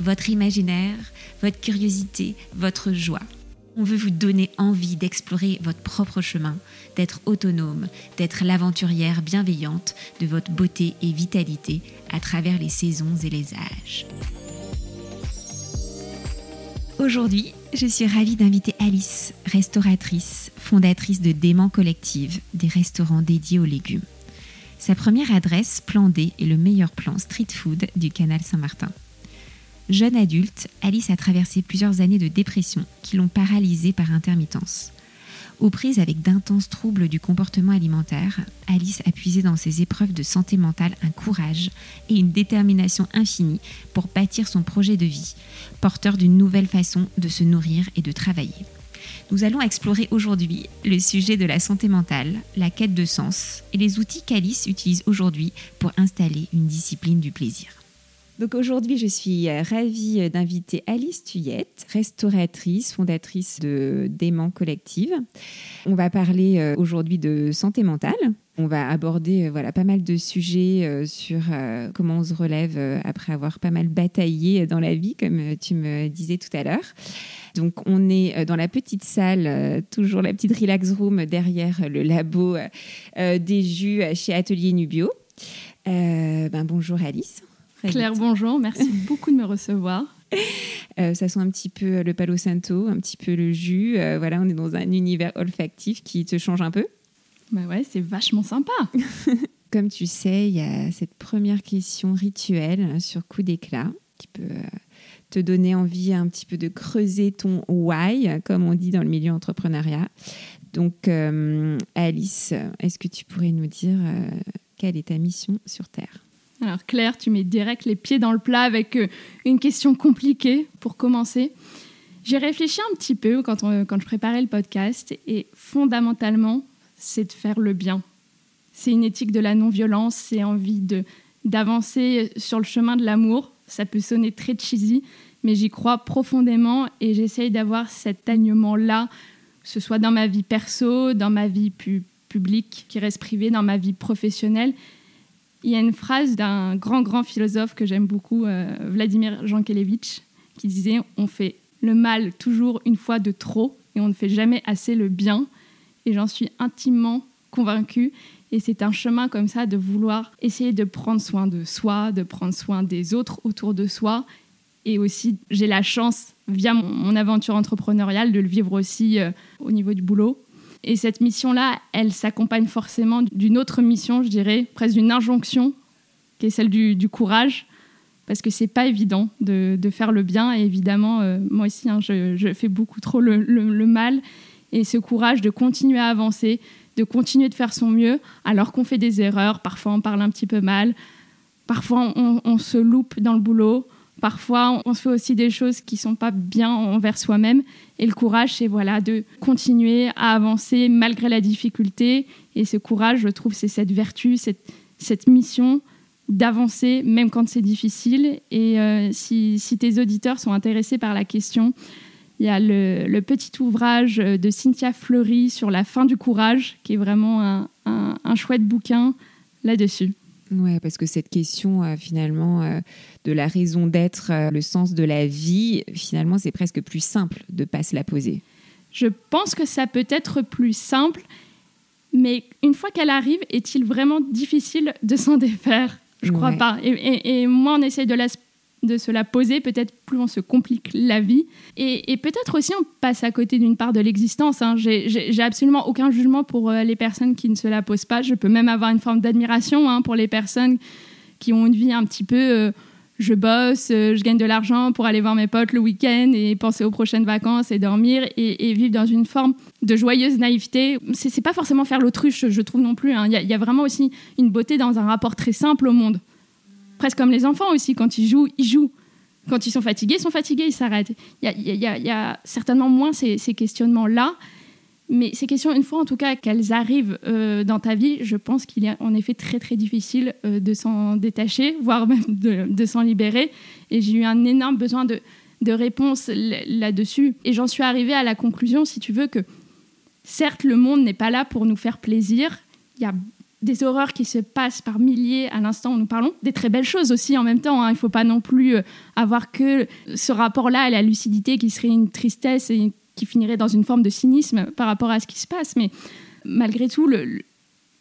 votre imaginaire, votre curiosité, votre joie. On veut vous donner envie d'explorer votre propre chemin, d'être autonome, d'être l'aventurière bienveillante de votre beauté et vitalité à travers les saisons et les âges. Aujourd'hui, je suis ravie d'inviter Alice, restauratrice, fondatrice de Dément Collective, des restaurants dédiés aux légumes. Sa première adresse, Plan D, est le meilleur plan street food du canal Saint-Martin. Jeune adulte, Alice a traversé plusieurs années de dépression qui l'ont paralysée par intermittence. Aux prises avec d'intenses troubles du comportement alimentaire, Alice a puisé dans ses épreuves de santé mentale un courage et une détermination infinie pour bâtir son projet de vie, porteur d'une nouvelle façon de se nourrir et de travailler. Nous allons explorer aujourd'hui le sujet de la santé mentale, la quête de sens et les outils qu'Alice utilise aujourd'hui pour installer une discipline du plaisir. Donc aujourd'hui, je suis euh, ravie euh, d'inviter Alice Tuyette, restauratrice, fondatrice de Dément Collective. On va parler euh, aujourd'hui de santé mentale. On va aborder voilà pas mal de sujets sur comment on se relève après avoir pas mal bataillé dans la vie, comme tu me disais tout à l'heure. Donc on est dans la petite salle, toujours la petite relax room derrière le labo des jus chez Atelier Nubio. ben, bonjour Alice. Claire, bonjour. Merci beaucoup de me recevoir. Euh, ça sent un petit peu le palo santo, un petit peu le jus. Euh, voilà, on est dans un univers olfactif qui te change un peu. Bah ouais, c'est vachement sympa. Comme tu sais, il y a cette première question rituelle sur coup d'éclat qui peut euh, te donner envie un petit peu de creuser ton why, comme on dit dans le milieu entrepreneuriat. Donc, Alice, est-ce que tu pourrais nous dire quelle est ta mission sur Terre? Alors Claire, tu mets direct les pieds dans le plat avec euh, une question compliquée pour commencer. J'ai réfléchi un petit peu quand, je préparais le podcast et fondamentalement, c'est de faire le bien. C'est une éthique de la non-violence, c'est envie de d'avancer sur le chemin de l'amour. Ça peut sonner très cheesy, mais j'y crois profondément et j'essaye d'avoir cet alignement-là, que ce soit dans ma vie perso, dans ma vie publique qui reste privée, dans ma vie professionnelle il y a une phrase d'un grand, grand philosophe que j'aime beaucoup, euh, Vladimir Jankelevitch, qui disait On fait le mal toujours une fois de trop et on ne fait jamais assez le bien. Et j'en suis intimement convaincue. Et c'est un chemin comme ça de vouloir essayer de prendre soin de soi, de prendre soin des autres autour de soi. Et aussi, j'ai la chance, via mon, aventure entrepreneuriale, de le vivre aussi euh, au niveau du boulot. Et cette mission-là, elle s'accompagne forcément d'une autre mission, je dirais, presque d'une injonction, qui est celle du, courage, parce que c'est pas évident de, faire le bien. Et évidemment, euh, moi aussi, hein, je, fais beaucoup trop le, mal. Et ce courage de continuer à avancer, de continuer de faire son mieux, alors qu'on fait des erreurs. Parfois, on parle un petit peu mal. Parfois, on, on se loupe dans le boulot. Parfois, on se fait aussi des choses qui sont pas bien envers soi-même. Et le courage, c'est voilà, de continuer à avancer malgré la difficulté. Et ce courage, je trouve, c'est cette vertu, cette, cette mission d'avancer même quand c'est difficile. Et euh, si, si, tes auditeurs sont intéressés par la question, il y a le, le, petit ouvrage de Cynthia Fleury sur la fin du courage, qui est vraiment un, un, un chouette bouquin là-dessus. Ouais, parce que cette question, euh, finalement, euh, de la raison d'être, euh, le sens de la vie, finalement, c'est presque plus simple de ne pas se la poser. Je pense que ça peut être plus simple, mais une fois qu'elle arrive, est-il vraiment difficile de s'en défaire? Je crois pas. Et, et, et, moi, on essaye de la de se la poser, peut-être plus on se complique la vie. Et, peut-être aussi on passe à côté d'une part de l'existence. Hein. J'ai absolument aucun jugement pour euh, les personnes qui ne se la posent pas. Je peux même avoir une forme d'admiration hein, pour les personnes qui ont une vie un petit peu... Euh, je bosse, euh, je gagne de l'argent pour aller voir mes potes le week-end et penser aux prochaines vacances et dormir et, vivre dans une forme de joyeuse naïveté. C'est pas forcément faire l'autruche, je trouve non plus. Hein. Il y, y, a vraiment aussi une beauté dans un rapport très simple au monde presque comme les enfants aussi, quand ils jouent, ils jouent. Quand ils sont fatigués, ils sont fatigués, ils s'arrêtent. Il y a, certainement moins ces, questionnements-là. Mais ces questions, une fois en tout cas qu'elles arrivent euh, dans ta vie, je pense qu'il est en effet très très difficile euh, de s'en détacher, voire même de, de s'en libérer. Et j'ai eu un énorme besoin de, de réponses là-dessus. Et j'en suis arrivée à la conclusion, si tu veux, que certes, le monde n'est pas là pour nous faire plaisir. Il y a des horreurs qui se passent par milliers à l'instant où nous parlons, des très belles choses aussi en même temps. Hein. Il ne faut pas non plus euh, avoir que ce rapport-là à la lucidité qui serait une tristesse et qui finirait dans une forme de cynisme par rapport à ce qui se passe. Mais malgré tout,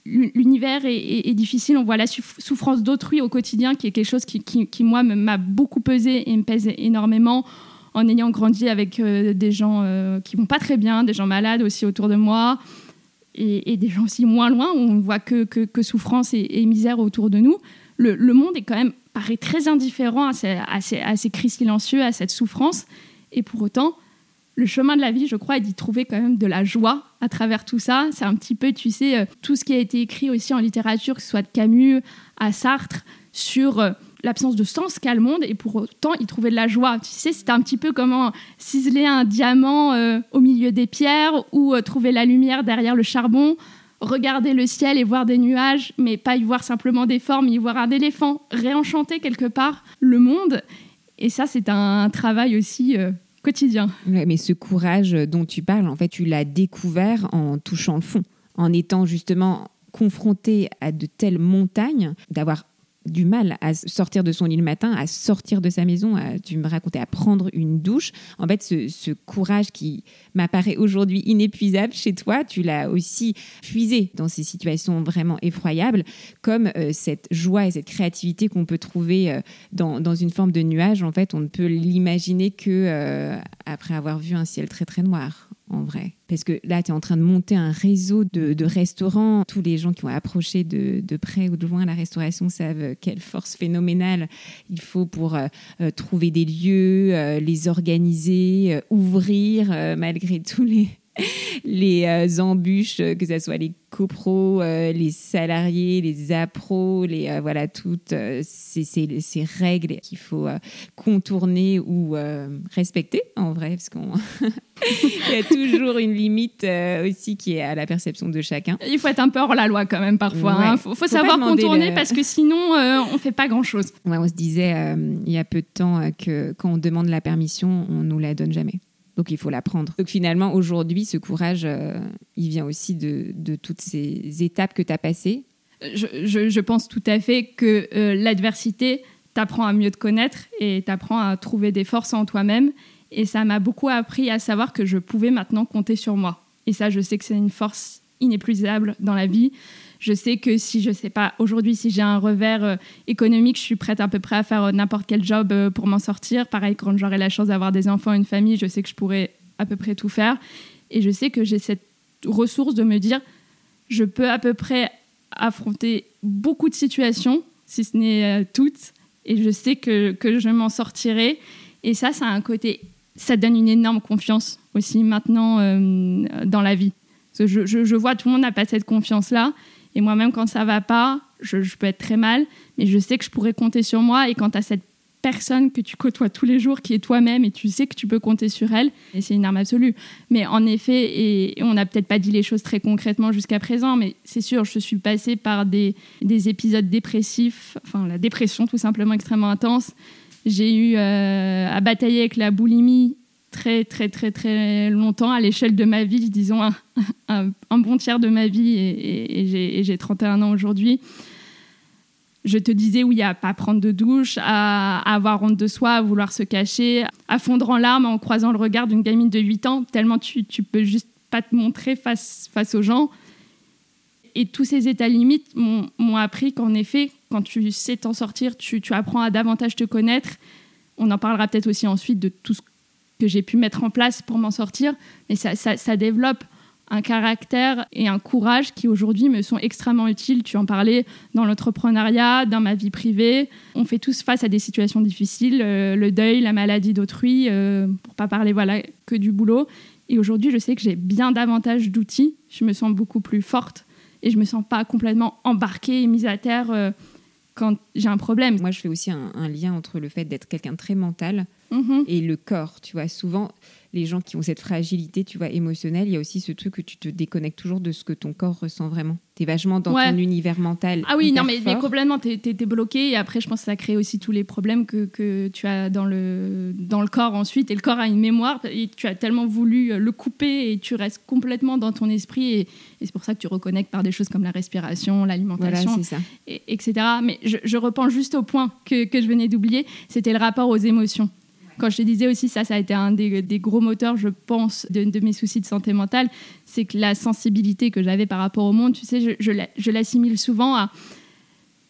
l'univers est, difficile. On voit la souffrance d'autrui au quotidien, qui est quelque chose qui, moi, m'a beaucoup pesé et me pèse énormément en ayant grandi avec euh, des gens euh, qui vont pas très bien, des gens malades aussi autour de moi, et, des gens aussi moins loin, où on voit que, souffrance et, misère autour de nous. Le, monde est quand même, paraît très indifférent à ces, à, ces, cris silencieux, à cette souffrance, et pour autant, le chemin de la vie, je crois, est d'y trouver quand même de la joie à travers tout ça. C'est un petit peu, tu sais, euh, tout ce qui a été écrit aussi en littérature, que ce soit de Camus à Sartre, sur l'absence de sens qu'a le monde et pour autant il trouvait de la joie. Tu sais, c'était un petit peu comment ciseler un diamant euh, au milieu des pierres ou euh, trouver la lumière derrière le charbon, regarder le ciel et voir des nuages, mais pas y voir simplement des formes, y voir un éléphant, réenchanter quelque part le monde. Et ça, c'est un travail aussi euh, quotidien. mais ce courage dont tu parles, en fait, tu l'as découvert en touchant le fond, en étant justement confronté à de telles montagnes, d'avoir du mal à sortir de son lit le matin, à sortir de sa maison, tu me racontais, à prendre une douche. En fait, ce, courage qui m'apparaît aujourd'hui inépuisable chez toi, tu l'as aussi puisé dans ces situations vraiment effroyables, comme euh, cette joie et cette créativité qu'on peut trouver euh, dans, une forme de nuage. En fait, on ne peut l'imaginer que euh, après avoir vu un ciel très très noir en vrai. Parce que là, tu es en train de monter un réseau de, restaurants. Tous les gens qui ont approché de, près ou de loin la restauration savent quelle force phénoménale il faut pour euh, euh, trouver des lieux, euh, les organiser, ouvrir malgré tous les, les embûches, que ce soit les copros, les salariés, les appros, les, voilà, toutes ces, ces, règles qu'il faut contourner ou respecter en vrai, parce qu'on il y a toujours une limite euh, aussi qui est à la perception de chacun. Il faut être un peu hors la loi quand même parfois. Il hein. faut, savoir contourner parce que sinon euh, on fait pas grand chose. on se disait euh, il y a peu de temps que quand on demande la permission, on nous la donne jamais. Donc il faut la prendre. Donc finalement aujourd'hui, ce courage, il vient aussi de, de, toutes ces étapes que tu as passées. Je, je, je, pense tout à fait que l'adversité t'apprend à mieux te connaître et t'apprend à trouver des forces en toi-même et ça m'a beaucoup appris à savoir que je pouvais maintenant compter sur moi. Et ça, je sais que c'est une force inépuisable dans la vie. Je sais que si je sais pas aujourd'hui si j'ai un revers euh, économique, je suis prête à peu près à faire euh, n'importe quel job euh, pour m'en sortir. Pareil, quand j'aurai la chance d'avoir des enfants, une famille, je sais que je pourrais à peu près tout faire. Et je sais que j'ai cette ressource de me dire, je peux à peu près affronter beaucoup de situations, si ce n'est toutes, et je sais que, que je m'en sortirai. Et ça, ça a un côté ça donne une énorme confiance aussi maintenant dans la vie. je, je, vois tout le monde n'a pas cette confiance-là. Et moi-même, quand ça va pas, je, peux être très mal, mais je sais que je pourrais compter sur moi. Et quand tu as cette personne que tu côtoies tous les jours, qui est toi-même, et tu sais que tu peux compter sur elle, c'est une arme absolue. Mais en effet, et, on n'a peut-être pas dit les choses très concrètement jusqu'à présent, mais c'est sûr, je suis passée par des, des épisodes dépressifs, enfin la dépression tout simplement extrêmement intense, j'ai eu euh, à batailler avec la boulimie très, très, très, très longtemps à l'échelle de ma vie, disons un, bon tiers de ma vie, et, j'ai 31 ans aujourd'hui. Je te disais, oui, à pas prendre de douche, à, avoir honte de soi, à vouloir se cacher, à fondre en larmes en croisant le regard d'une gamine de 8 ans, tellement tu, tu peux juste pas te montrer face, face aux gens. Et tous ces états limites m'ont appris qu'en effet, quand tu sais t'en sortir, tu, apprends à davantage te connaître. On en parlera peut-être aussi ensuite de tout ce que j'ai pu mettre en place pour m'en sortir. Mais ça, développe un caractère et un courage qui aujourd'hui me sont extrêmement utiles. Tu en parlais dans l'entrepreneuriat, dans ma vie privée. On fait tous face à des situations difficiles, euh, le deuil, la maladie d'autrui, euh, pour pas parler voilà que du boulot. Et aujourd'hui, je sais que j'ai bien davantage d'outils. Je me sens beaucoup plus forte et je me sens pas complètement embarquée et mise à terre. Euh, quand j'ai un problème. Moi, je fais aussi un, un lien entre le fait d'être quelqu'un de très mental Mhm. et le corps. Tu vois, souvent, les gens qui ont cette fragilité, tu vois, émotionnelle, il y a aussi ce truc que tu te déconnectes toujours de ce que ton corps ressent vraiment. Tu es vachement dans Ouais. ton univers mental. Ah oui, non, mais, mais complètement, t'es t'es- t'es bloqué. Et après, je pense que ça crée aussi tous les problèmes que, que tu as dans le, dans le corps ensuite. Et le corps a une mémoire. Et tu as tellement voulu le couper et tu restes complètement dans ton esprit. Et, et c'est pour ça que tu reconnectes par des choses comme la respiration, l'alimentation, et- etc. Mais je, je repense juste au point que, que je venais d'oublier, c'était le rapport aux émotions. Quand je te disais aussi, ça, ça a été un des, gros moteurs, je pense, de, de mes soucis de santé mentale, c'est que la sensibilité que j'avais par rapport au monde, tu sais, je, je la- je l'assimile souvent à...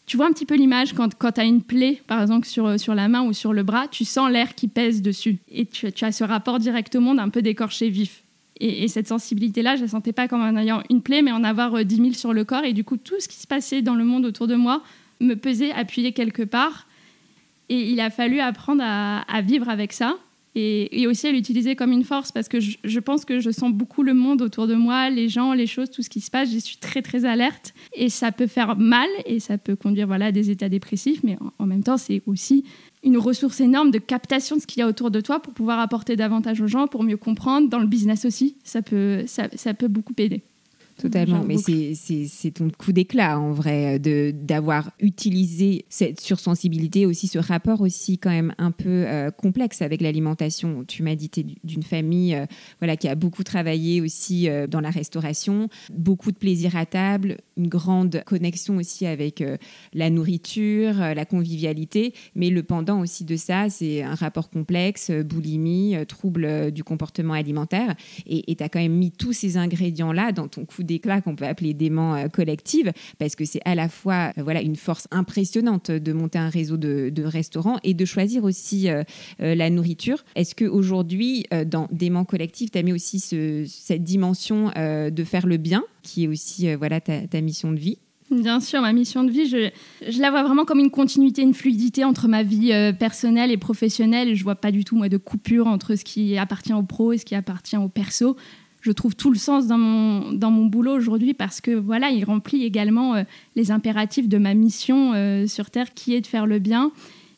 Tu vois un petit peu l'image quand, quand tu as une plaie, par exemple, sur, sur la main ou sur le bras, tu sens l'air qui pèse dessus. Et tu, as ce rapport direct au monde un peu d'écorché vif. Et, et cette sensibilité-là, je ne la sentais pas comme en ayant une plaie, mais en avoir euh, 10 000 sur le corps. Et du coup, tout ce qui se passait dans le monde autour de moi me pesait, appuyé quelque part. Et il a fallu apprendre à, vivre avec ça. Et, aussi à l'utiliser comme une force, parce que je, pense que je sens beaucoup le monde autour de moi, les gens, les choses, tout ce qui se passe. Je suis très, très alerte. Et ça peut faire mal, et ça peut conduire voilà, à des états dépressifs. Mais en, même temps, c'est aussi une ressource énorme de captation de ce qu'il y a autour de toi pour pouvoir apporter davantage aux gens, pour mieux comprendre. Dans le business aussi, ça peut, ça peut beaucoup aider. Totalement, mais c'est- ton coup d'éclat en vrai de d'avoir utilisé cette sursensibilité aussi ce rapport aussi quand même un peu euh, complexe avec l'alimentation. Tu m'as dit t'es d'une famille euh, voilà qui a beaucoup travaillé aussi euh, dans la restauration, beaucoup de plaisir à table, une grande connexion aussi avec la nourriture, la convivialité, mais le pendant aussi de ça, c'est un rapport complexe, boulimie, trouble du comportement alimentaire. Et tu as quand même mis tous ces ingrédients-là dans ton coup d'éclat qu'on peut appeler dément euh, collective, parce que c'est à la fois euh, voilà, une force impressionnante de monter un réseau de, restaurants et de choisir aussi euh, la nourriture. Est-ce qu'aujourd'hui, dans dément collective, tu as mis aussi ce- cette dimension de faire le bien, qui est aussi voilà, ta, mission de vie? Bien sûr, ma mission de vie, je, la vois vraiment comme une continuité, une fluidité entre ma vie personnelle et professionnelle. Je vois pas du tout moi de coupure entre ce qui appartient au pro et ce qui appartient au perso. Je trouve tout le sens dans mon, dans mon boulot aujourd'hui parce que voilà, il remplit également euh, les impératifs de ma mission euh, sur Terre qui est de faire le bien.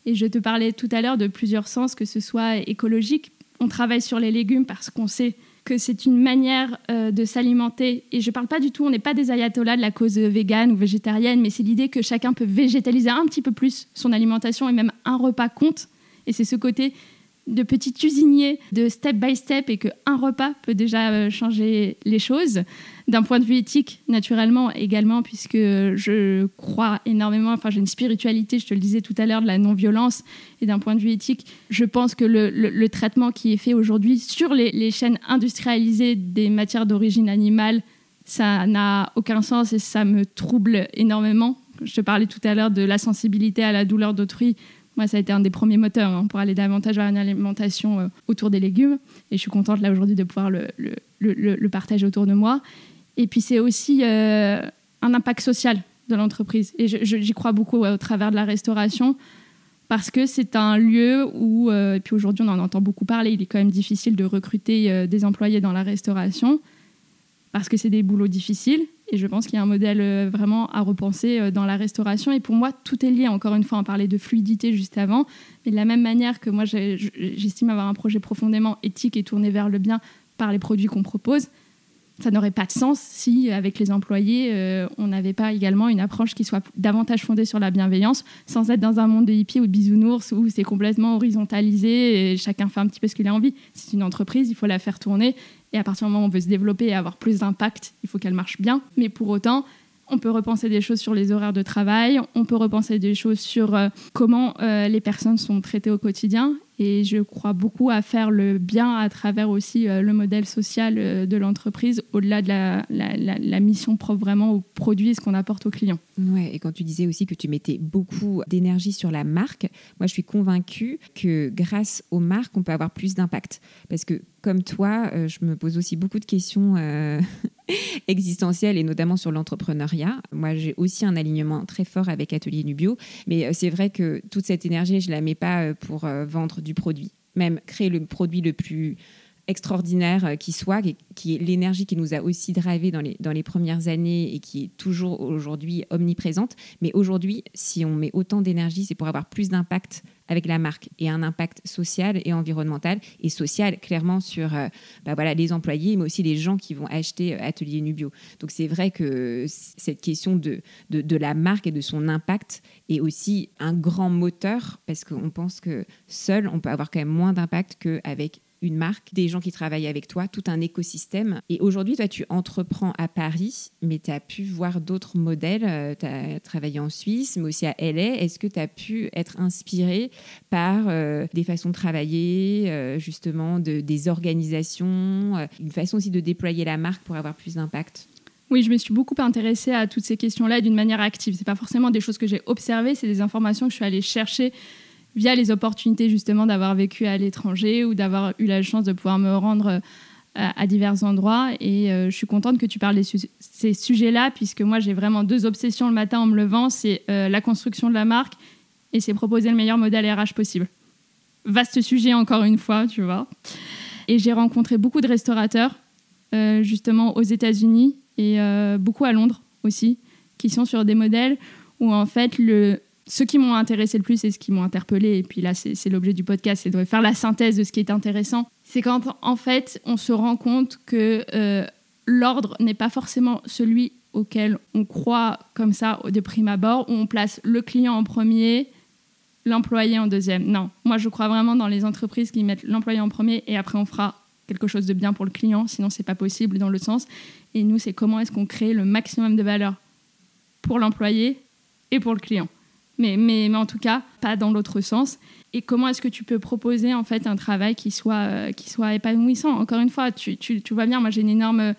Et je te parlais tout à l'heure de plusieurs sens, que ce soit écologique. On travaille sur les légumes parce qu'on sait que c'est une manière euh, de s'alimenter. Et je parle pas du tout, on n'est pas des ayatollahs de la cause végane ou végétarienne, mais c'est l'idée que chacun peut végétaliser un petit peu plus son alimentation et même un repas compte. Et c'est ce côté de petit usinier, de step by step, et qu'un repas peut déjà euh, changer les choses. D'un point de vue éthique, naturellement, également, puisque je crois énormément, enfin j'ai une spiritualité, je te le disais tout à l'heure, de la non-violence, et d'un point de vue éthique, je pense que le, le- le traitement qui est fait aujourd'hui sur les, les chaînes industrialisées des matières d'origine animale, ça n'a aucun sens et ça me trouble énormément. Je te parlais tout à l'heure de la sensibilité à la douleur d'autrui. Moi, ça a été un des premiers moteurs hein, pour aller davantage vers une alimentation euh, autour des légumes. Et je suis contente là aujourd'hui de pouvoir le, partager autour de moi. Et puis c'est aussi euh, un impact social de l'entreprise. Et j'y crois beaucoup au travers de la restauration parce que c'est un lieu où, euh, et puis aujourd'hui on en entend beaucoup parler, il est quand même difficile de recruter des employés dans la restauration parce que c'est des boulots difficiles. Et je pense qu'il y a un modèle euh, vraiment à repenser euh, dans la restauration. Et pour moi, tout est lié. Encore une fois, on parlait de fluidité juste avant. Mais de la même manière que moi, j'estime avoir un projet profondément éthique et tourné vers le bien par les produits qu'on propose, ça n'aurait pas de sens si, avec les employés, euh, on n'avait pas également une approche qui soit davantage fondée sur la bienveillance, sans être dans un monde de hippies ou de bisounours où c'est complètement horizontalisé et chacun fait un petit peu ce qu'il a envie. C'est une entreprise, il faut la faire tourner. Et à partir du moment où on veut se développer et avoir plus d'impact, il faut qu'elle marche bien. Mais pour autant, on peut repenser des choses sur les horaires de travail, on peut repenser des choses sur euh, comment euh, les personnes sont traitées au quotidien. Et je crois beaucoup à faire le bien à travers aussi euh, le modèle social euh, de l'entreprise, au-delà de la, mission propre vraiment au produit et ce qu'on apporte aux clients. Ouais, et quand tu disais aussi que tu mettais beaucoup d'énergie sur la marque, moi je suis convaincue que grâce aux marques, on peut avoir plus d'impact. Parce que comme toi, euh, je me pose aussi beaucoup de questions existentielles et notamment sur l'entrepreneuriat. Moi j'ai aussi un alignement très fort avec Atelier Nubio, mais c'est vrai que toute cette énergie, je la mets pas pour vendre du produit. Même créer le produit le plus extraordinaire qui soit, qui, est l'énergie qui nous a aussi drivé dans les, dans les premières années et qui est toujours aujourd'hui omniprésente. Mais aujourd'hui, si on met autant d'énergie, c'est pour avoir plus d'impact avec la marque et un impact social et environnemental et social clairement sur euh, bah voilà, les employés, mais aussi les gens qui vont acheter euh, Atelier Nubio. Donc c'est vrai que cette question de, de, de, la marque et de son impact est aussi un grand moteur parce qu'on pense que seul, on peut avoir quand même moins d'impact qu'avec une marque, des gens qui travaillent avec toi, tout un écosystème. Et aujourd'hui, toi, tu entreprends à Paris, mais tu as pu voir d'autres modèles. Euh, tu as travaillé en Suisse, mais aussi à LA. Est-ce que tu as pu être inspiré par euh, des façons de travailler, euh, justement, de, des organisations, une façon aussi de déployer la marque pour avoir plus d'impact? Oui, je me suis beaucoup intéressée à toutes ces questions-là d'une manière active. Ce pas forcément des choses que j'ai observées, c'est des informations que je suis allée chercher via les opportunités justement d'avoir vécu à l'étranger ou d'avoir eu la chance de pouvoir me rendre euh, à, divers endroits. Et euh, je suis contente que tu parles de ces sujets-là, puisque moi j'ai vraiment deux obsessions le matin en me levant, c'est euh, la construction de la marque et c'est proposer le meilleur modèle RH possible. Vaste sujet encore une fois, tu vois. Et j'ai rencontré beaucoup de restaurateurs, justement aux États-Unis et beaucoup à Londres aussi, qui sont sur des modèles où en fait le, ce qui m'ont intéressé le plus et ce qui m'ont interpellé, et puis là c'est l'objet du podcast, c'est de faire la synthèse de ce qui est intéressant, c'est quand en fait on se rend compte que euh, l'ordre n'est pas forcément celui auquel on croit comme ça de prime abord, où on place le client en premier, l'employé en deuxième. Non, moi je crois vraiment dans les entreprises qui mettent l'employé en premier et après on fera quelque chose de bien pour le client, sinon c'est pas possible dans le sens. Et nous c'est comment est-ce qu'on crée le maximum de valeur pour l'employé et pour le client mais, mais, mais en tout cas, pas dans l'autre sens. Et comment est-ce que tu peux proposer en fait un travail qui soit, euh, qui soit épanouissant? Encore une fois, tu, tu, vois bien, moi j'ai une énorme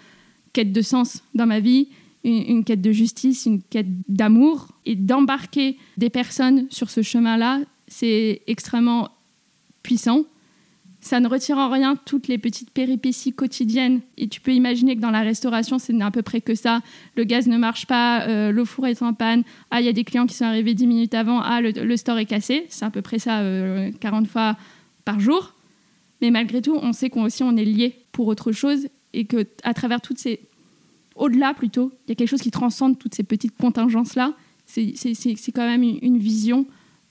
quête de sens dans ma vie, une quête de justice, une quête d'amour. Et d'embarquer des personnes sur ce chemin-là, c'est extrêmement puissant ça ne retire en rien toutes les petites péripéties quotidiennes. Et tu peux imaginer que dans la restauration, c'est à peu près que ça. Le gaz ne marche pas, euh, le four est en panne, ah, il y a des clients qui sont arrivés 10 minutes avant, ah, le, store est cassé. C'est à peu près ça 40 euh, fois par jour. Mais malgré tout, on sait qu'on aussi on est lié pour autre chose et que à travers toutes ces au-delà plutôt, il y a quelque chose qui transcende toutes ces petites contingences là. C'est quand même une vision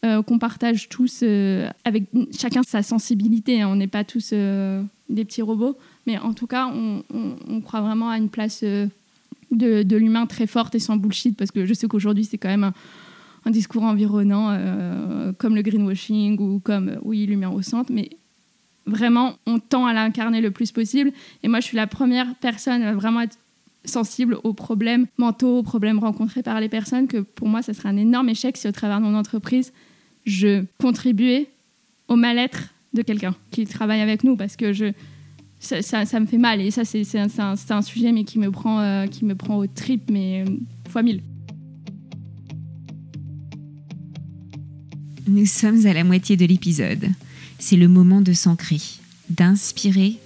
euh, qu'on partage tous euh, avec chacun sa sensibilité. Hein. On n'est pas tous euh, des petits robots, mais en tout cas, on, croit vraiment à une place de, l'humain très forte et sans bullshit, parce que je sais qu'aujourd'hui, c'est quand même un, discours environnant, comme le greenwashing ou comme, oui, l'humain au centre, mais vraiment, on tend à l'incarner le plus possible. Et moi, je suis la première personne à vraiment être sensible aux problèmes mentaux, aux problèmes rencontrés par les personnes, que pour moi, ça serait un énorme échec si au travers de mon entreprise, je contribuais au mal-être de quelqu'un qui travaille avec nous parce que je, ça, ça, me fait mal et ça c'est un, un, sujet mais qui me prend, euh, qui me prend au trip mais euh, fois mille. Nous sommes à la moitié de l'épisode. C'est le moment de s'ancrer, d'inspirer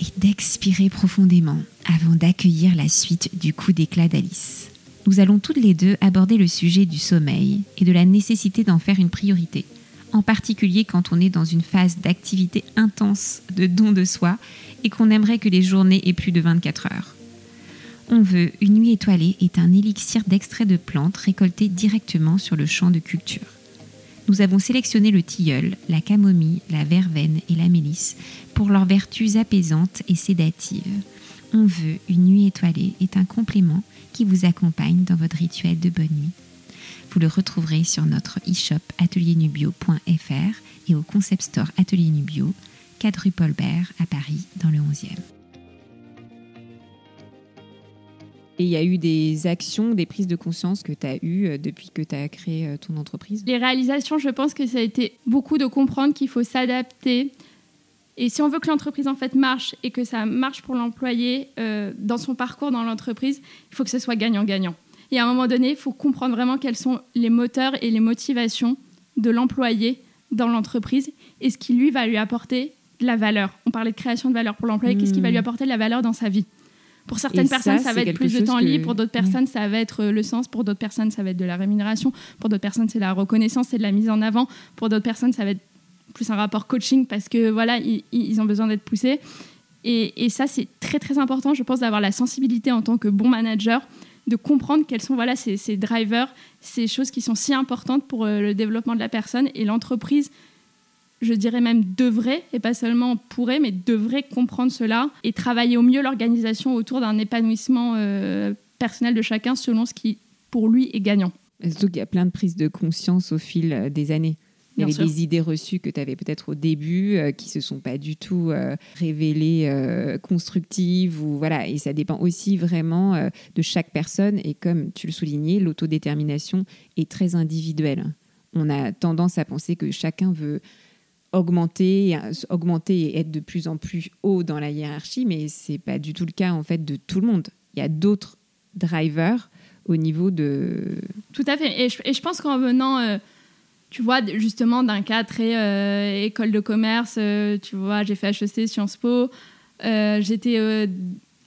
et d'expirer profondément avant d'accueillir la suite du coup d'éclat d'Alice nous allons toutes les deux aborder le sujet du sommeil et de la nécessité d'en faire une priorité, en particulier quand on est dans une phase d'activité intense de don de soi et qu'on aimerait que les journées aient plus de 24 heures. On veut Une nuit étoilée est un élixir d'extrait de plantes récolté directement sur le champ de culture. Nous avons sélectionné le tilleul, la camomille, la verveine et la mélisse pour leurs vertus apaisantes et sédatives. On veut Une nuit étoilée est un complément qui vous accompagne dans votre rituel de bonne nuit. Vous le retrouverez sur notre e-shop atelierNubio.fr et au concept store Atelier Nubio, 4 rue Paul Bert à Paris dans le 11e. Et il y a eu des actions, des prises de conscience que tu as eues euh, depuis que tu as créé euh, ton entreprise? Les réalisations, je pense que ça a été beaucoup de comprendre qu'il faut s'adapter et si on veut que l'entreprise en fait marche et que ça marche pour l'employé euh, dans son parcours dans l'entreprise, il faut que ce soit gagnant-gagnant. Et à un moment donné, il faut comprendre vraiment quels sont les moteurs et les motivations de l'employé dans l'entreprise et ce qui lui va lui apporter de la valeur. On parlait de création de valeur pour l'employé, qu'est-ce qui va lui hmm. apporter de la valeur dans sa vie? Pour certaines personnes, ça, va être plus de temps libre. Pour d'autres personnes, ça va être le sens. Pour d'autres personnes, ça va être de la rémunération. Pour d'autres personnes, c'est la reconnaissance, c'est de la mise en avant. Pour d'autres personnes, ça va être plus un rapport coaching parce que voilà, ils, ont besoin d'être poussés. Et, ça, c'est très très important, je pense, d'avoir la sensibilité en tant que bon manager, de comprendre quels sont voilà, ces, drivers, ces choses qui sont si importantes pour euh, le développement de la personne. Et l'entreprise, je dirais même devrait, et pas seulement pourrait, mais devrait comprendre cela et travailler au mieux l'organisation autour d'un épanouissement euh, personnel de chacun selon ce qui, pour lui, est gagnant. Surtout qu'il y a plein de prises de conscience au fil euh, des années? Il y avait des idées reçues que tu avais peut-être au début euh, qui se sont pas du tout euh, révélées euh, constructives ou voilà et ça dépend aussi vraiment de chaque personne et comme tu le soulignais l'autodétermination est très individuelle. On a tendance à penser que chacun veut augmenter, augmenter et être de plus en plus haut dans la hiérarchie, mais c'est pas du tout le cas en fait de tout le monde. Il y a d'autres drivers au niveau de. Tout à fait. Et je, et je pense qu'en venant tu vois, justement, d'un cas très euh, école de commerce, euh, tu vois, j'ai fait HEC, Sciences Po. Euh, j'étais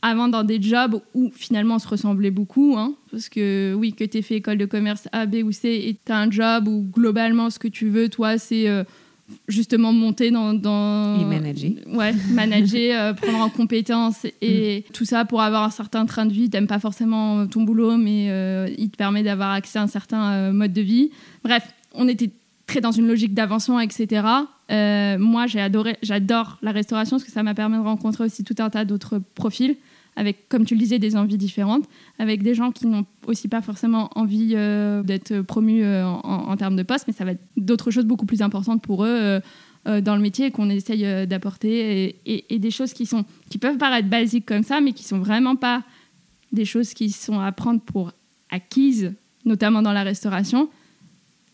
avant dans des jobs où finalement on se ressemblait beaucoup. Hein, parce que oui, que tu aies fait école de commerce A, B ou C et tu as un job où globalement ce que tu veux, toi, c'est justement monter dans, dans et manager ouais manager prendre en compétence et mm. tout ça pour avoir un certain train de vie t'aimes pas forcément ton boulot mais il te permet d'avoir accès à un certain mode de vie bref on était très dans une logique d'avancement, etc. Euh, moi, j'ai adoré, j'adore la restauration parce que ça m'a permis de rencontrer aussi tout un tas d'autres profils avec, comme tu le disais, des envies différentes, avec des gens qui n'ont aussi pas forcément envie euh, d'être promus euh, en, termes de poste, mais ça va être d'autres choses beaucoup plus importantes pour eux dans le métier qu'on essaye d'apporter et, des choses qui, sont, qui peuvent paraître basiques comme ça, mais qui sont vraiment pas des choses qui sont à prendre pour acquises, notamment dans la restauration,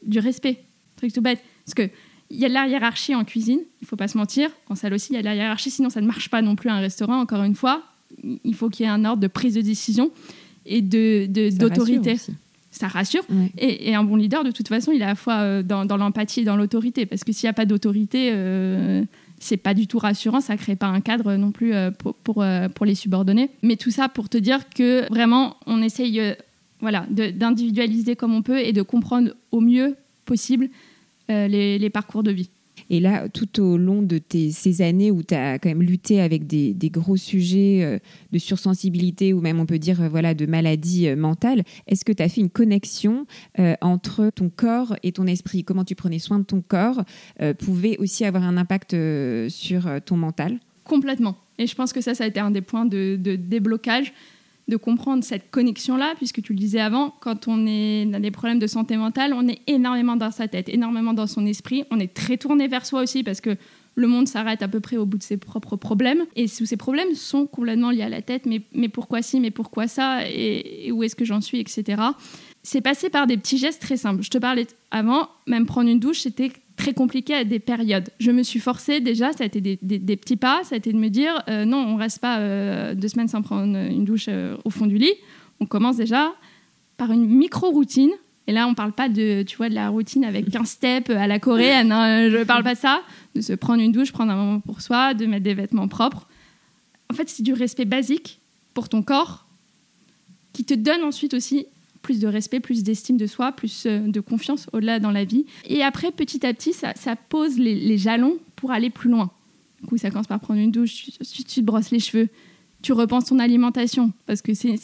du respect. Truc tout bête. Parce qu'il y a de la hiérarchie en cuisine, il faut pas se mentir. En salle aussi, il y a de la hiérarchie, sinon ça ne marche pas non plus un restaurant, encore une fois. Il faut qu'il y ait un ordre de prise de décision et d'autorité. De, ça rassure. Et, un bon leader, de toute façon, il est à la fois euh, dans, l'empathie et dans l'autorité. Parce que s'il n'y a pas d'autorité, euh, c'est pas du tout rassurant. Ça crée pas un cadre non plus euh, pour, pour, pour, les subordonnés. Mais tout ça pour te dire que vraiment, on essaye voilà, d'individualiser comme on peut et de comprendre au mieux possible euh, les, parcours de vie. Et là, tout au long de tes, ces années où tu as quand même lutté avec des, gros sujets euh, de sursensibilité ou même on peut dire euh, voilà de maladie mentale, est-ce que tu as fait une connexion entre ton corps et ton esprit? Comment tu prenais soin de ton corps pouvait aussi avoir un impact sur ton mental? Complètement. Et je pense que ça, ça a été un des points de, de déblocage de comprendre cette connexion-là, puisque tu le disais avant, quand on est dans des problèmes de santé mentale, on est énormément dans sa tête, énormément dans son esprit, on est très tourné vers soi aussi, parce que le monde s'arrête à peu près au bout de ses propres problèmes. Et tous ces problèmes sont complètement liés à la tête, mais, mais pourquoi si, mais pourquoi ça, et, où est-ce que j'en suis, etc. C'est passé par des petits gestes très simples. Je te parlais avant, même prendre une douche, c'était très compliqué à des périodes. Je me suis forcée déjà, ça a été des, petits pas, ça a été de me dire euh, non, on reste pas euh, deux semaines sans prendre une douche euh, au fond du lit. On commence déjà par une micro-routine. Et là, on parle pas de, tu vois, de la routine avec un step à la coréenne. Hein, je parle pas de ça. De se prendre une douche, prendre un moment pour soi, de mettre des vêtements propres. En fait, c'est du respect basique pour ton corps qui te donne ensuite aussi plus de respect, plus d'estime de soi, plus euh, de confiance au-delà dans la vie. Et après, petit à petit, ça, pose les, jalons pour aller plus loin. Du coup, ça commence par prendre une douche, tu, te brosses les cheveux, tu repenses ton alimentation. Parce que c'est,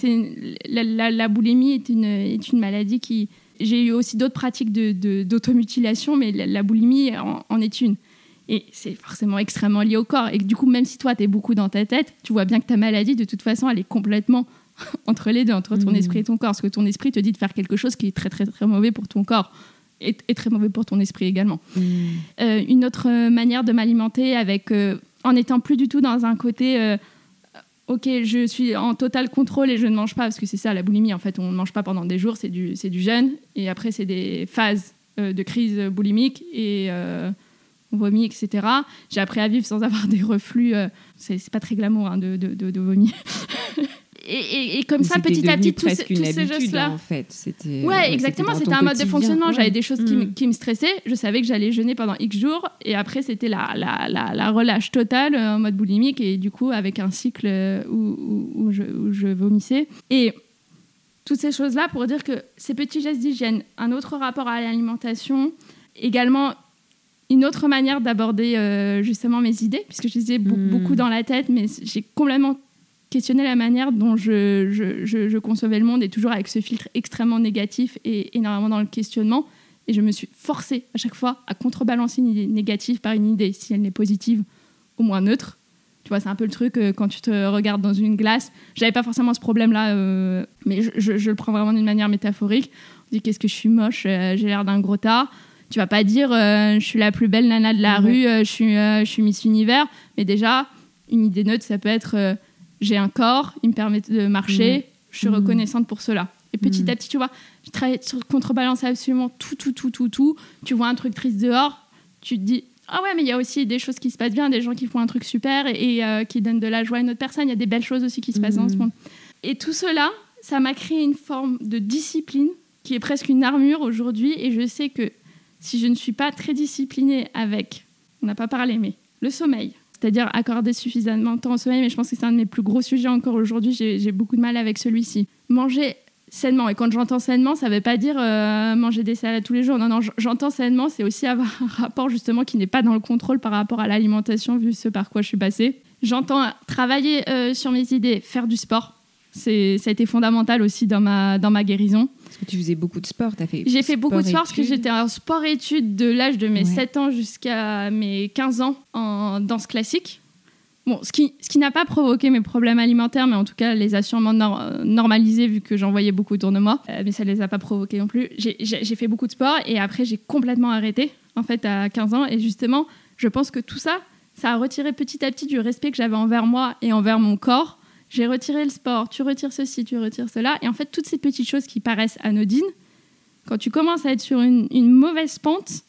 la, boulimie est une, maladie qui... J'ai eu aussi d'autres pratiques d'automutilation, mais la, boulimie en, en, est une. Et c'est forcément extrêmement lié au corps. Et du coup, même si toi, tu es beaucoup dans ta tête, tu vois bien que ta maladie, de toute façon, elle est complètement entre les deux, entre ton mm. esprit et ton corps. Parce que ton esprit te dit de faire quelque chose qui est très, très, très mauvais pour ton corps et, très mauvais pour ton esprit également. Mm. Euh, une autre manière de m'alimenter avec, euh, en étant plus du tout dans un côté. Euh, ok, je suis en total contrôle et je ne mange pas, parce que c'est ça la boulimie, en fait, on ne mange pas pendant des jours, c'est du, du jeûne, et après c'est des phases de crise boulimique, et on vomit, etc. J'ai appris à vivre sans avoir des reflux, c'est pas très glamour hein, de, de, de, vomir. et, comme ça, petit à petit, tous, ces, tous ces gestes-là. En fait, c'était. Ouais, exactement. C'était un mode de fonctionnement. J'avais des choses mm. qui, me, stressaient. Je savais que j'allais jeûner pendant X jours. Et après, c'était la, la, la, relâche totale euh, en mode boulimique. Et du coup, avec un cycle euh, où, où, je, où je vomissais. Et toutes ces choses-là pour dire que ces petits gestes d'hygiène, un autre rapport à l'alimentation, également une autre manière d'aborder euh, justement mes idées, puisque je disais Hmm. beaucoup dans la tête, mais j'ai complètement questionné la manière dont je, je, je- je concevais le monde et toujours avec ce filtre extrêmement négatif et énormément dans le questionnement. Et je me suis forcée à chaque fois à contrebalancer une idée négative par une idée, si elle n'est positive, au moins neutre. Tu vois, c'est un peu le truc euh, quand tu te regardes dans une glace. J'avais pas forcément ce problème-là, euh, mais je, le prends vraiment d'une manière métaphorique. On dit qu'est-ce que je suis moche, euh, j'ai l'air d'un gros tas. Tu vas pas dire je suis la plus belle nana de la rue, je, suis, je suis Miss Univers. Mais déjà, une idée neutre, ça peut être j'ai un corps, il me permet de marcher, Ouais. je suis Mhm. reconnaissante pour cela. Et petit Mhm. à petit, tu vois, tu travailles sur contrebalancer absolument tout, tout, tout, tout, tout. Tu vois un truc triste dehors, tu te dis ah ouais, mais il y a aussi des choses qui se passent bien, des gens qui font un truc super et, et, euh, qui donnent de la joie à une autre personne. Il y a des belles choses aussi qui se passent dans ce monde. Et tout cela, ça m'a créé une forme de discipline qui est presque une armure aujourd'hui. Et je sais que si je ne suis pas très disciplinée avec, on n'a pas parlé, mais le sommeil, c'est-à-dire accorder suffisamment de temps au sommeil, mais je pense que c'est un de mes plus gros sujets encore aujourd'hui. J'ai beaucoup de mal avec celui-ci. Manger sainement. Et quand j'entends sainement, ça ne veut pas dire euh, manger des salades tous les jours. Non, non, j'entends sainement, c'est aussi avoir un rapport justement qui n'est pas dans le contrôle par rapport à l'alimentation, vu ce par quoi je suis passée. J'entends travailler euh, sur mes idées, faire du sport. Ça a été fondamental aussi dans ma, dans ma guérison. Parce que tu faisais beaucoup de sport, as fait J'ai fait beaucoup de sport parce que j'étais en sport-études de l'âge de mes Ouais. 7 ans jusqu'à mes 15 ans en danse classique. Bon, ce qui, ce qui n'a pas provoqué mes problèmes alimentaires, mais en tout cas les a sûrement nor- normalisés vu que j'en voyais beaucoup autour de moi. Euh, mais ça ne les a pas provoqués non plus. J'ai fait beaucoup de sport et après j'ai complètement arrêté en fait à 15 ans. Et justement, je pense que tout ça, ça a retiré petit à petit du respect que j'avais envers moi et envers mon corps. J'ai retiré le sport, tu retires ceci, tu retires cela. Et en fait, toutes ces petites choses qui paraissent anodines, quand tu commences à être sur une, mauvaise pente,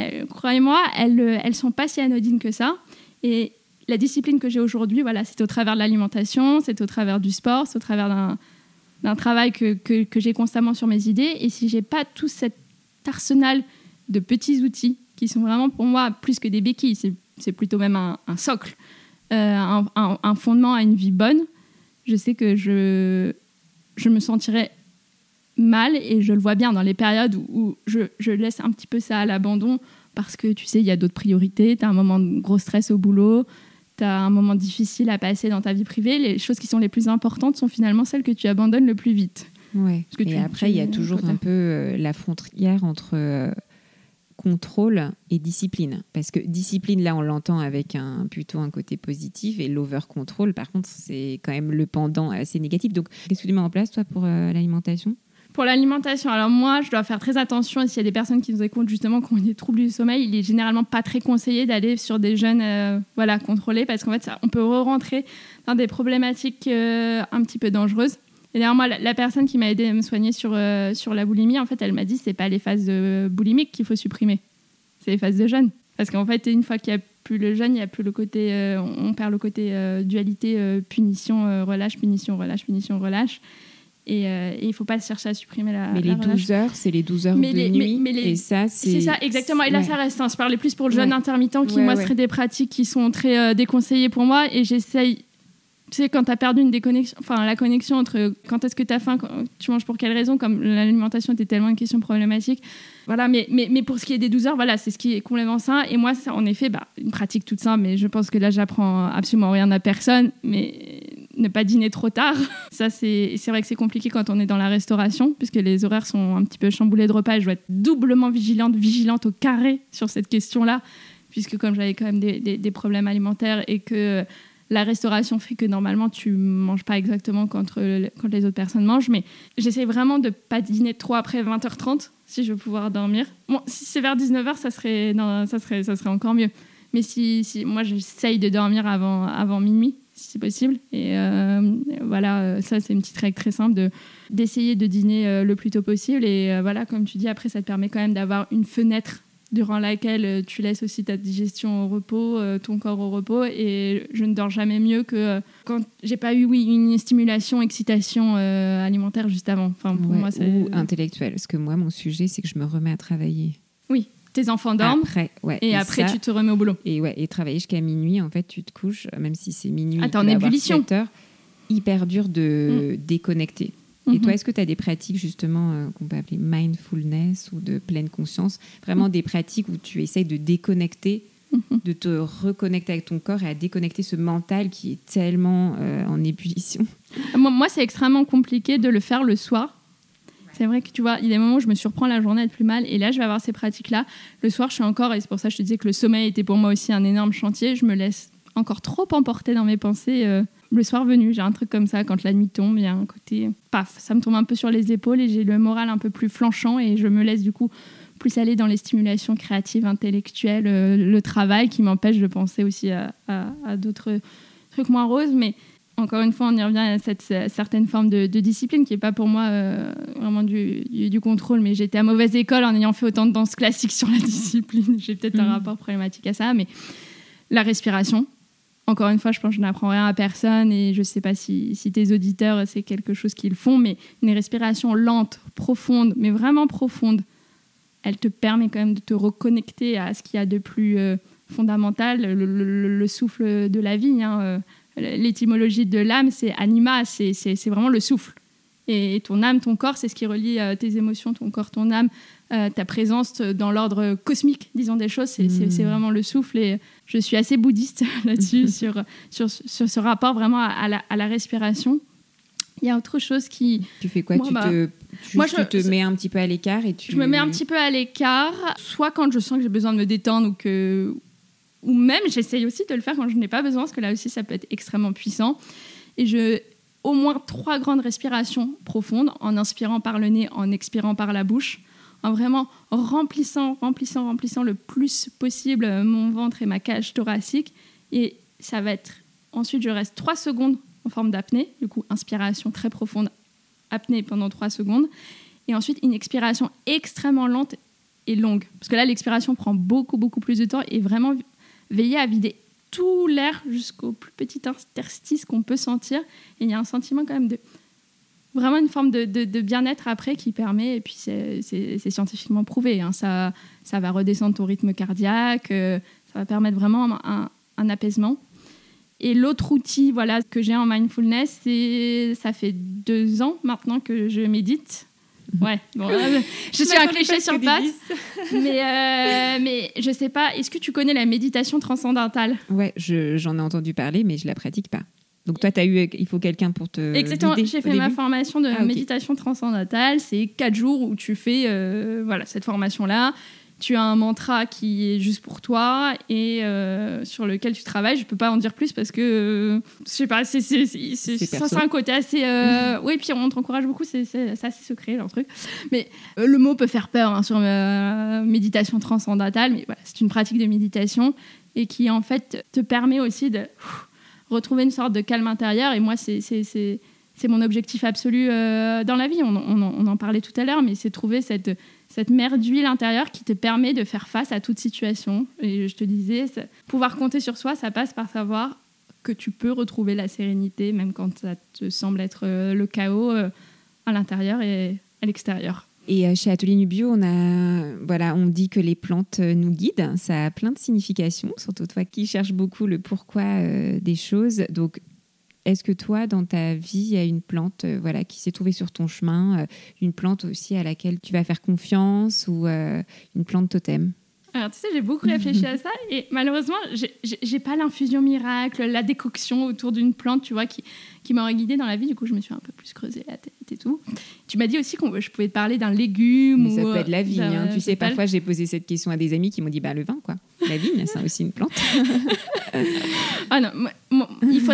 euh, croyez-moi, elles, euh, elles sont pas si anodines que ça. Et la discipline que j'ai aujourd'hui, voilà, c'est au travers de l'alimentation, c'est au travers du sport, c'est au travers d'un, travail que, que, que j'ai constamment sur mes idées. Et si j'ai pas tout cet arsenal de petits outils qui sont vraiment pour moi plus que des béquilles, c'est, plutôt même un, socle, euh, un, un- un fondement à une vie bonne, je sais que je, je me sentirais mal et je le vois bien dans les périodes où, où je, je laisse un petit peu ça à l'abandon parce que tu sais, il y a d'autres priorités, tu as un moment de gros stress au boulot, tu as un moment difficile à passer dans ta vie privée. Les choses qui sont les plus importantes sont finalement celles que tu abandonnes le plus vite. Ouais. Parce que et tu- après, il y a toujours un peu euh, la frontière entre euh, contrôle et discipline. Parce que discipline, là, on l'entend avec un, plutôt un côté positif, et l'over-control, par contre, c'est quand même le pendant assez négatif. Donc, qu'est-ce que tu mets en place, toi, pour euh, l'alimentation? Pour l'alimentation, alors moi, je dois faire très attention. S'il y a des personnes qui nous écoutent justement qui ont des troubles du sommeil, il est généralement pas très conseillé d'aller sur des jeunes euh, voilà, contrôlés parce qu'en fait, on peut re-rentrer dans des problématiques euh, un petit peu dangereuses. Et d'ailleurs, moi, la, la personne qui m'a aidé à me soigner sur, euh, sur la boulimie, en fait, elle m'a dit c'est pas les phases boulimiques qu'il faut supprimer, c'est les phases de jeûne. Parce qu'en fait, une fois qu'il n'y a plus le jeûne, il n'y a plus le côté, euh, on perd le côté euh, dualité, punition, relâche, punition, relâche, punition, relâche. Et, et il ne faut pas chercher à supprimer la, Mais la les relâche. 12 heures, c'est les 12 heures Mais de les- mais- nuit. mais les- Et ça, c'est. C'est ça, exactement. Et là, ouais. ça reste. hein. Je parlais plus pour le jeûne Ouais. intermittent qui, Ouais, moi, seraient des pratiques qui sont très déconseillées pour moi. Et j'essaye. Tu sais, quand tu as perdu une déconnexion, enfin, la connexion entre quand est-ce que tu as faim, tu manges pour quelle raison, comme l'alimentation était tellement une question problématique. Voilà, mais, mais, mais pour ce qui est des 12 heures, voilà, c'est ce qui est complètement sain. Et moi, ça, en effet, bah, une pratique toute simple, mais je pense que là, j'apprends absolument rien à personne. Mais ne pas dîner trop tard, ça, c'est vrai que c'est compliqué quand on est dans la restauration, puisque les horaires sont un petit peu chamboulés de repas. Je dois être doublement vigilante, vigilante au carré sur cette question-là, puisque comme j'avais quand même des- des problèmes alimentaires et que la restauration fait que normalement tu manges pas exactement quand, euh, quand les autres personnes mangent, mais j'essaie vraiment de pas dîner trop après 20h30 si je veux pouvoir dormir. Bon, si c'est vers 19h, ça serait, non, ça serait, ça serait encore mieux. Mais si, si moi j'essaye de dormir avant, avant minuit, si c'est possible. Et euh, voilà, euh, ça c'est une petite règle très simple de d'essayer de dîner le plus tôt possible. Et voilà, comme tu dis, après ça te permet quand même d'avoir une fenêtre durant laquelle euh, tu laisses aussi ta digestion au repos, euh, ton corps au repos. Et je ne dors jamais mieux que euh, quand j'ai pas eu, oui, une stimulation, excitation euh, alimentaire juste avant. Enfin, pour Ouais, moi, c'est ou intellectuel. Parce que moi, mon sujet, c'est que je me remets à travailler. oui. Tes enfants dorment Après, ouais. et, après ça- tu te remets au boulot. Et ouais, et travailler jusqu'à minuit, en fait, tu te couches, même si c'est minuit. Ah, t'es en ébullition. heures, hyper dur de Mm. déconnecter. Et Mhm. toi, est-ce que tu as des pratiques justement euh, qu'on peut appeler mindfulness ou de pleine conscience? Vraiment des pratiques où tu essayes de déconnecter, Mhm. de te reconnecter avec ton corps et à déconnecter ce mental qui est tellement euh, en ébullition? Moi, moi, c'est extrêmement compliqué de le faire le soir. C'est vrai que tu vois, il y a des moments où je me surprends la journée à être plus mal, et là, je vais avoir ces pratiques-là. Le soir, je suis encore, et c'est pour ça que je te disais que le sommeil était pour moi aussi un énorme chantier. Je me laisse encore trop emporter dans mes pensées. euh, le soir venu, j'ai un truc comme ça, quand la nuit tombe, il y a un côté, paf, ça me tombe un peu sur les épaules et j'ai le moral un peu plus flanchant et je me laisse du coup plus aller dans les stimulations créatives, intellectuelles, euh, le travail qui m'empêche de penser aussi à, à- à d'autres trucs moins roses. Mais encore une fois, on y revient à cette certaine forme de, de discipline qui n'est pas pour moi euh, vraiment du, du- du contrôle. Mais j'étais à mauvaise école en ayant fait autant de danse classique sur la discipline. J'ai peut-être un Mhm. rapport problématique à ça. Mais la respiration, encore une fois, je pense que je n'apprends rien à personne et je ne sais pas si, tes auditeurs, c'est quelque chose qu'ils font, mais une respiration lente, profonde, mais vraiment profonde, elle te permet quand même de te reconnecter à ce qu'il y a de plus euh, fondamental, le, le- le souffle de la vie. hein, euh, L'étymologie de l'âme, c'est anima, c'est vraiment le souffle. Et ton âme, ton corps, c'est ce qui relie euh, tes émotions, ton corps, ton âme, euh, ta présence dans l'ordre cosmique, disons des choses. C'est Mm. c'est vraiment le souffle. Et je suis assez bouddhiste là-dessus, sur, sur, sur ce rapport vraiment à, à la, à la respiration. Il y a autre chose qui, Tu fais quoi? Moi, Tu bah, te, moi, je- tu te mets un petit peu à l'écart et tu. je me mets un petit peu à l'écart, soit quand je sens que j'ai besoin de me détendre ou que ou même j'essaye aussi de le faire quand je n'ai pas besoin parce que là aussi ça peut être extrêmement puissant et je au moins trois grandes respirations profondes en inspirant par le nez, en expirant par la bouche, en vraiment remplissant, remplissant, remplissant le plus possible mon ventre et ma cage thoracique et ça va être ensuite je reste trois secondes en forme d'apnée, du coup inspiration très profonde, apnée pendant trois secondes et ensuite une expiration extrêmement lente et longue. Parce que là, l'expiration prend beaucoup, beaucoup plus de temps et vraiment veiller à vider tout l'air jusqu'au plus petit interstice qu'on peut sentir. Et il y a un sentiment quand même de vraiment une forme de, bien-être après qui permet, et puis c'est scientifiquement prouvé, hein, ça, ça va redescendre ton rythme cardiaque, euh, ça va permettre vraiment un- un apaisement. Et l'autre outil voilà, que j'ai en mindfulness, c'est ça fait deux ans maintenant que je médite. Ouais, bon, euh, je suis un cliché sur pattes, mais, euh, mais je sais pas, est-ce que tu connais la méditation transcendantale? Ouais, je- j'en ai entendu parler, mais je la pratique pas. Donc toi, as eu, il faut quelqu'un pour te. Exactement, guider j'ai fait ma formation de Ah, méditation transcendantale. C'est quatre jours où tu fais euh, voilà, cette formation-là. Tu as un mantra qui est juste pour toi et euh, sur lequel tu travailles. Je peux pas en dire plus parce que, euh, je sais pas, c'est c'est- c'est- c'est- C'est ça, c'est un côté assez... euh, oui, puis on t'encourage beaucoup, c'est c'est- c'est assez secret leur truc. Mais euh, le mot peut faire peur hein, sur euh, méditation transcendantale, mais voilà, c'est une pratique de méditation et qui en fait te permet aussi de pff, retrouver une sorte de calme intérieur. Et moi, c'est c'est- c'est- c'est mon objectif absolu dans la vie. On, on on en parlait tout à l'heure, mais c'est trouver cette, cette mer d'huile intérieure qui te permet de faire face à toute situation. Et je te disais, pouvoir compter sur soi, ça passe par savoir que tu peux retrouver la sérénité, même quand ça te semble être euh, le chaos euh, à l'intérieur et à l'extérieur. Et euh, chez Atelier Nubio, on a, voilà, on dit que les plantes nous guident. Ça a plein de significations, surtout toi qui cherches beaucoup le pourquoi des choses. Donc, est-ce que toi, dans ta vie, il y a une plante, euh, voilà, qui s'est trouvée sur ton chemin, euh, une plante aussi à laquelle tu vas faire confiance ou euh, une plante totem? Alors, tu sais, j'ai beaucoup réfléchi à ça et malheureusement, j'ai- pas l'infusion miracle, la décoction autour d'une plante, tu vois, qui, qui m'aurait guidée dans la vie. Du coup, je me suis un peu plus creusé la tête et tout. Tu m'as dit aussi que je pouvais te parler d'un légume. Mais ça ou, peut être la vigne. hein. Tu sais, parfois, j'ai posé cette question à des amis qui m'ont dit bah, le vin, quoi. La vigne, c'est aussi une plante. Ah non, moi-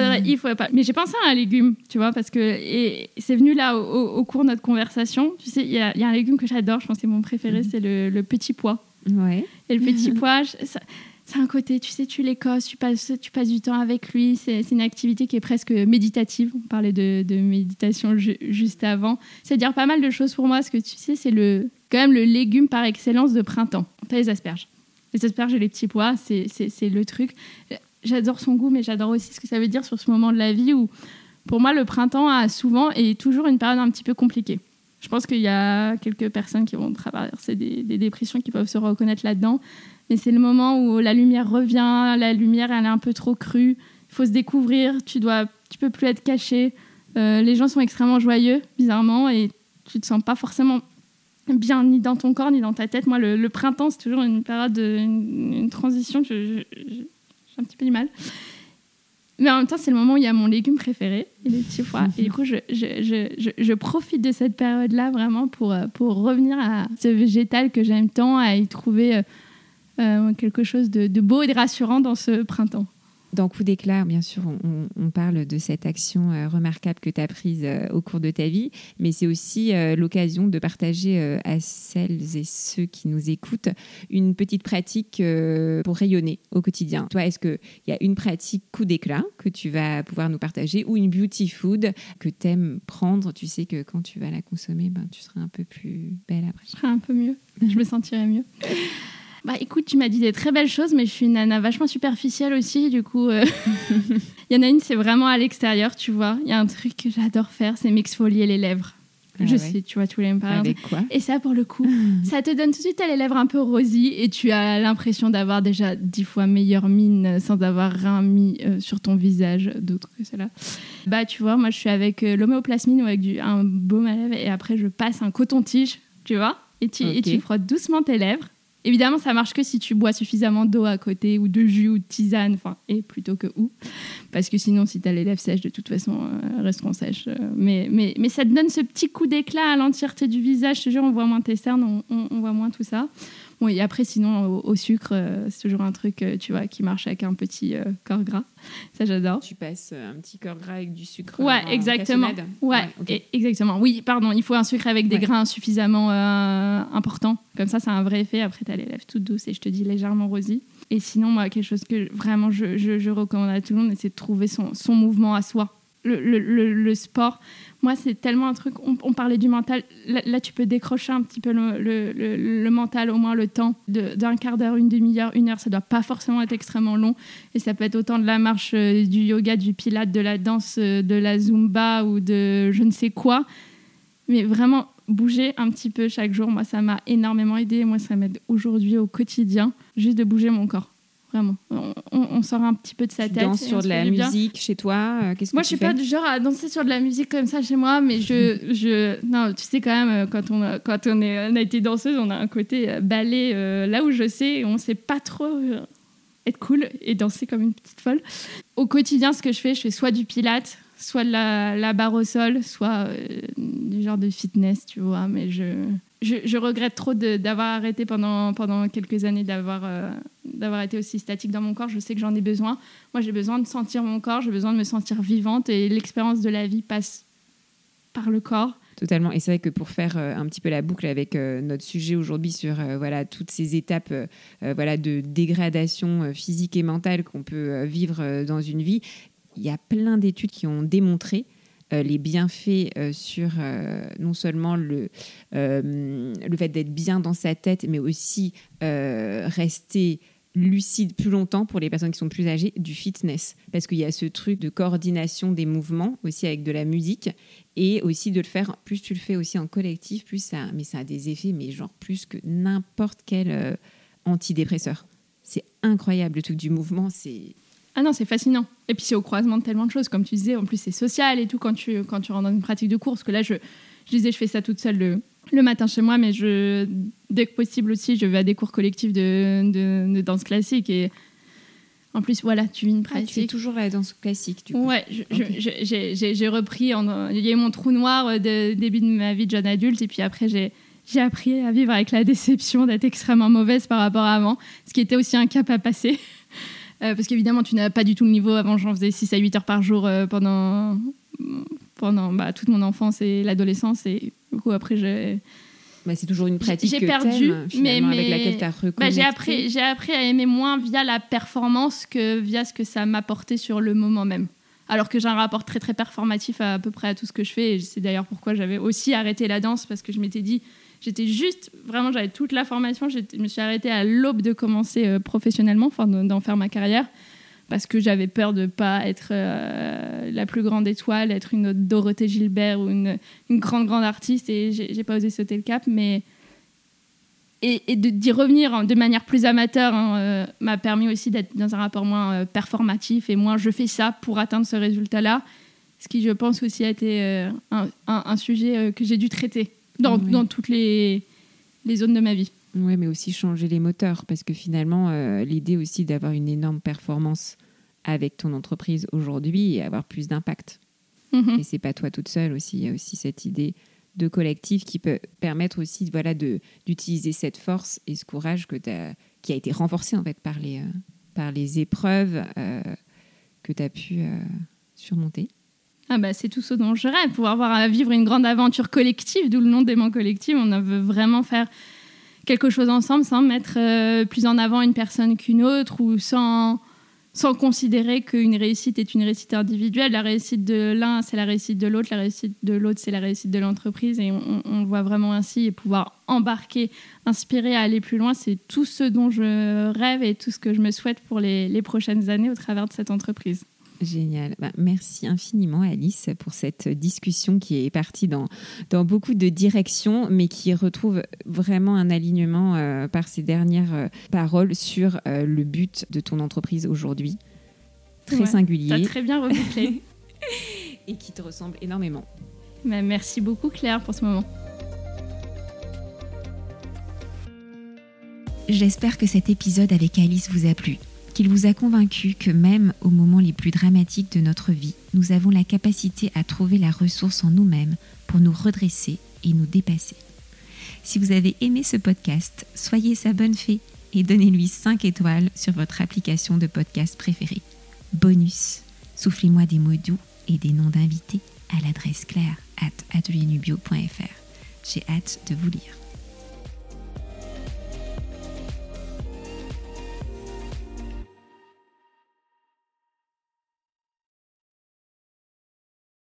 faudrait, il faudrait pas. Mais j'ai pensé à un légume, tu vois, parce que et c'est venu là au, cours de notre conversation. Tu sais, il y, a il y a un légume que j'adore, je pense que c'est mon préféré, Mhm. c'est le, le petit pois. Ouais. Et le petit pois, ça- c'est un côté, tu sais, tu l'écosses, tu passes, tu passes du temps avec lui. C'est c'est une activité qui est presque méditative. On parlait de, de méditation ju- juste avant. C'est dire pas mal de choses pour moi, parce que tu sais, c'est le, quand même le légume par excellence de printemps. T'as les asperges. Les asperges et les petits pois, c'est c'est- c'est le truc. J'adore son goût, mais j'adore aussi ce que ça veut dire sur ce moment de la vie où, pour moi, le printemps a souvent et toujours une période un petit peu compliquée. Je pense qu'il y a quelques personnes qui vont traverser des, dépressions qui peuvent se reconnaître là-dedans. Mais c'est le moment où la lumière revient, la lumière elle est un peu trop crue, il faut se découvrir, tu dois, tu peux plus être caché. Euh, les gens sont extrêmement joyeux, bizarrement, et tu te sens pas forcément bien ni dans ton corps ni dans ta tête. Moi, le, printemps, c'est toujours une période, de, une, transition. J'ai un petit peu du mal. Mais en même temps, c'est le moment où il y a mon légume préféré, les petits pois. Et du coup, je, je, je, je profite de cette période-là vraiment pour, euh, pour revenir à ce végétal que j'aime tant, à y trouver euh, euh, quelque chose de, de, beau et de rassurant dans ce printemps. Dans Coup d'éclat, bien sûr, on, parle de cette action euh, remarquable que tu as prise euh, au cours de ta vie, mais c'est aussi euh, l'occasion de partager à celles et ceux qui nous écoutent une petite pratique pour rayonner au quotidien. Toi, est-ce qu'il y a une pratique coup d'éclat que tu vas pouvoir nous partager ou une beauty food que tu aimes prendre? Tu sais que quand tu vas la consommer, ben, tu seras un peu plus belle après. Je serai un peu mieux, je me sentirai mieux. Bah écoute, tu m'as dit des très belles choses, mais je suis une nana vachement superficielle aussi, du coup. Euh. Il y en a une, c'est vraiment à l'extérieur, tu vois. Il y a un truc que j'adore faire, c'est m'exfolier les lèvres. Ah je sais, tu vois, tous les mêmes Avec quoi? Et ça, pour le coup, ça te donne tout de suite les lèvres un peu rosy et tu as l'impression d'avoir déjà dix fois meilleure mine sans avoir rien mis euh, sur ton visage d'autre que cela. Bah, tu vois, moi, je suis avec euh, l'homéoplasmine ou avec du, un baume à lèvres et après, je passe un coton-tige, tu vois, et tu, et tu frottes doucement tes lèvres. Évidemment, ça marche que si tu bois suffisamment d'eau à côté ou de jus ou de tisane, enfin, et plutôt que ou. Parce que sinon, si tu as les lèvres sèches, de toute façon, euh, resteront sèches. Euh, mais, mais, mais ça te donne ce petit coup d'éclat à l'entièreté du visage. Je te jure, on voit moins tes cernes, on, on voit moins tout ça. Bon, et après, sinon, au, sucre, euh, c'est toujours un truc, euh, tu vois, qui marche avec un petit euh, corps gras. Ça, j'adore. Tu passes un petit corps gras avec du sucre. Ouais, exactement. Ouais, exactement. Oui, pardon, il faut un sucre avec des grains suffisamment importants. Comme ça, ça a un vrai effet. Après, tu as les lèvres toutes douces et je te dis légèrement rosy. Et sinon, moi, quelque chose que vraiment je, je, recommande à tout le monde, c'est de trouver son, son mouvement à soi. Le, le, le, sport. Moi, c'est tellement un truc. On, parlait du mental. Là, tu peux décrocher un petit peu le, mental, au moins le temps d'un quart d'heure, une demi-heure, une heure. Ça doit pas forcément être extrêmement long. Et ça peut être autant de la marche, euh, du yoga, du pilate, de la danse, euh, de la zumba ou de je ne sais quoi. Mais vraiment, bouger un petit peu chaque jour, moi, ça m'a énormément aidé. Moi, ça m'aide aujourd'hui au quotidien, juste de bouger mon corps vraiment. On, sort un petit peu de sa tu tête. Danses sur de la musique chez toi euh, Moi, je suis pas du genre à danser sur de la musique comme ça chez moi, mais je, je, non, tu sais quand même euh, quand on a, quand on est, on a été danseuse, on a un côté euh, ballet là où je sais, on sait pas trop être cool et danser comme une petite folle. Au quotidien, ce que je fais, je fais soit du pilate, soit de la, barre au sol, soit du genre de fitness, tu vois, mais je je, regrette trop d'avoir arrêté pendant, pendant quelques années, d'avoir euh, d'avoir été aussi statique dans mon corps. Je sais que j'en ai besoin. Moi, j'ai besoin de sentir mon corps, j'ai besoin de me sentir vivante et l'expérience de la vie passe par le corps. Totalement. Et c'est vrai que pour faire euh, un petit peu la boucle avec euh, notre sujet aujourd'hui sur voilà toutes ces étapes voilà de dégradation physique et mentale qu'on peut vivre dans une vie, il y a plein d'études qui ont démontré euh, les bienfaits euh, sur euh, non seulement le, le fait d'être bien dans sa tête, mais aussi rester lucide plus longtemps pour les personnes qui sont plus âgées du fitness. Parce qu'il y a ce truc de coordination des mouvements aussi avec de la musique et aussi de le faire plus tu le fais aussi en collectif plus ça mais ça a des effets mais genre plus que n'importe quel antidépresseur. C'est incroyable le truc du mouvement c'est ah non, c'est fascinant. Et puis c'est au croisement de tellement de choses, comme tu disais. En plus, c'est social et tout quand tu, quand tu rentres dans une pratique de course. que là, je, je disais, je fais ça toute seule le, le matin chez moi, mais je, dès que possible aussi, je vais à des cours collectifs de, de, danse classique. Et en plus, voilà, tu vis une pratique. Ah, tu fais toujours la danse classique, du coup. Ouais, j'ai repris. En, il y a eu mon trou noir de début de ma vie de jeune adulte. Et puis après, j'ai j'ai appris à vivre avec la déception d'être extrêmement mauvaise par rapport à avant, ce qui était aussi un cap à passer. Euh, parce qu'évidemment, tu n'as pas du tout le niveau. Avant, j'en faisais 6 à 8 heures par jour euh, pendant, pendant bah, toute mon enfance et l'adolescence. Et du coup, après, j'ai. Bah, c'est toujours une pratique j'ai perdu, mais, mais, avec laquelle tu as bah, j'ai appris, j'ai appris à aimer moins via la performance que via ce que ça m'apportait sur le moment même. Alors que j'ai un rapport très très performatif à, à peu près à tout ce que je fais. Et c'est d'ailleurs pourquoi j'avais aussi arrêté la danse parce que je m'étais dit J'étais juste, vraiment, j'avais toute la formation. Je me suis arrêtée à l'aube de commencer euh, professionnellement, enfin, d'en faire ma carrière, parce que j'avais peur de ne pas être euh, la plus grande étoile, être une Dorothée Gilbert ou une, une grande, grande artiste, et j'ai pas osé sauter le cap. Mais. Et, et d'y revenir de manière plus amateur hein, euh, m'a permis aussi d'être dans un rapport moins performatif et moins je fais ça pour atteindre ce résultat-là Ce qui, je pense, aussi a été un, sujet que j'ai dû traiter dans, dans toutes les, les, zones de ma vie. Oui, mais aussi changer les moteurs, parce que finalement, euh, l'idée aussi d'avoir une énorme performance avec ton entreprise aujourd'hui et avoir plus d'impact. Mhm. Et c'est pas toi toute seule aussi, il y a aussi cette idée de collectif qui peut permettre aussi voilà, d'utiliser cette force et ce courage que as, qui a été renforcé en fait par les, par les épreuves que tu as pu surmonter. Ah bah c'est tout ce dont je rêve, pouvoir voir à vivre une grande aventure collective, d'où le nom d'aimant collectif. On veut vraiment faire quelque chose ensemble sans mettre euh, plus en avant une personne qu'une autre ou sans, sans considérer qu'une réussite est une réussite individuelle. La réussite de l'un, c'est la réussite de l'autre. La réussite de l'autre, c'est la réussite de l'entreprise. Et on, on, voit vraiment ainsi et pouvoir embarquer, inspirer à aller plus loin. C'est tout ce dont je rêve et tout ce que je me souhaite pour les prochaines années au travers de cette entreprise. Génial. Bah, merci infiniment Alice pour cette discussion qui est partie dans, dans beaucoup de directions, mais qui retrouve vraiment un alignement euh, par ces dernières euh, paroles sur euh, le but de ton entreprise aujourd'hui. Très singulier. As très bien rebouclé. Et qui te ressemble énormément. Bah, merci beaucoup Claire pour ce moment. J'espère que cet épisode avec Alice vous a plu qu'il vous a convaincu que même aux moments les plus dramatiques de notre vie, nous avons la capacité à trouver la ressource en nous-mêmes pour nous redresser et nous dépasser. Si vous avez aimé ce podcast, soyez sa bonne fée et donnez-lui 5 étoiles sur votre application de podcast préférée. Bonus, soufflez-moi des mots doux et des noms d'invités à l'adresse claire at. J'ai hâte de vous lire.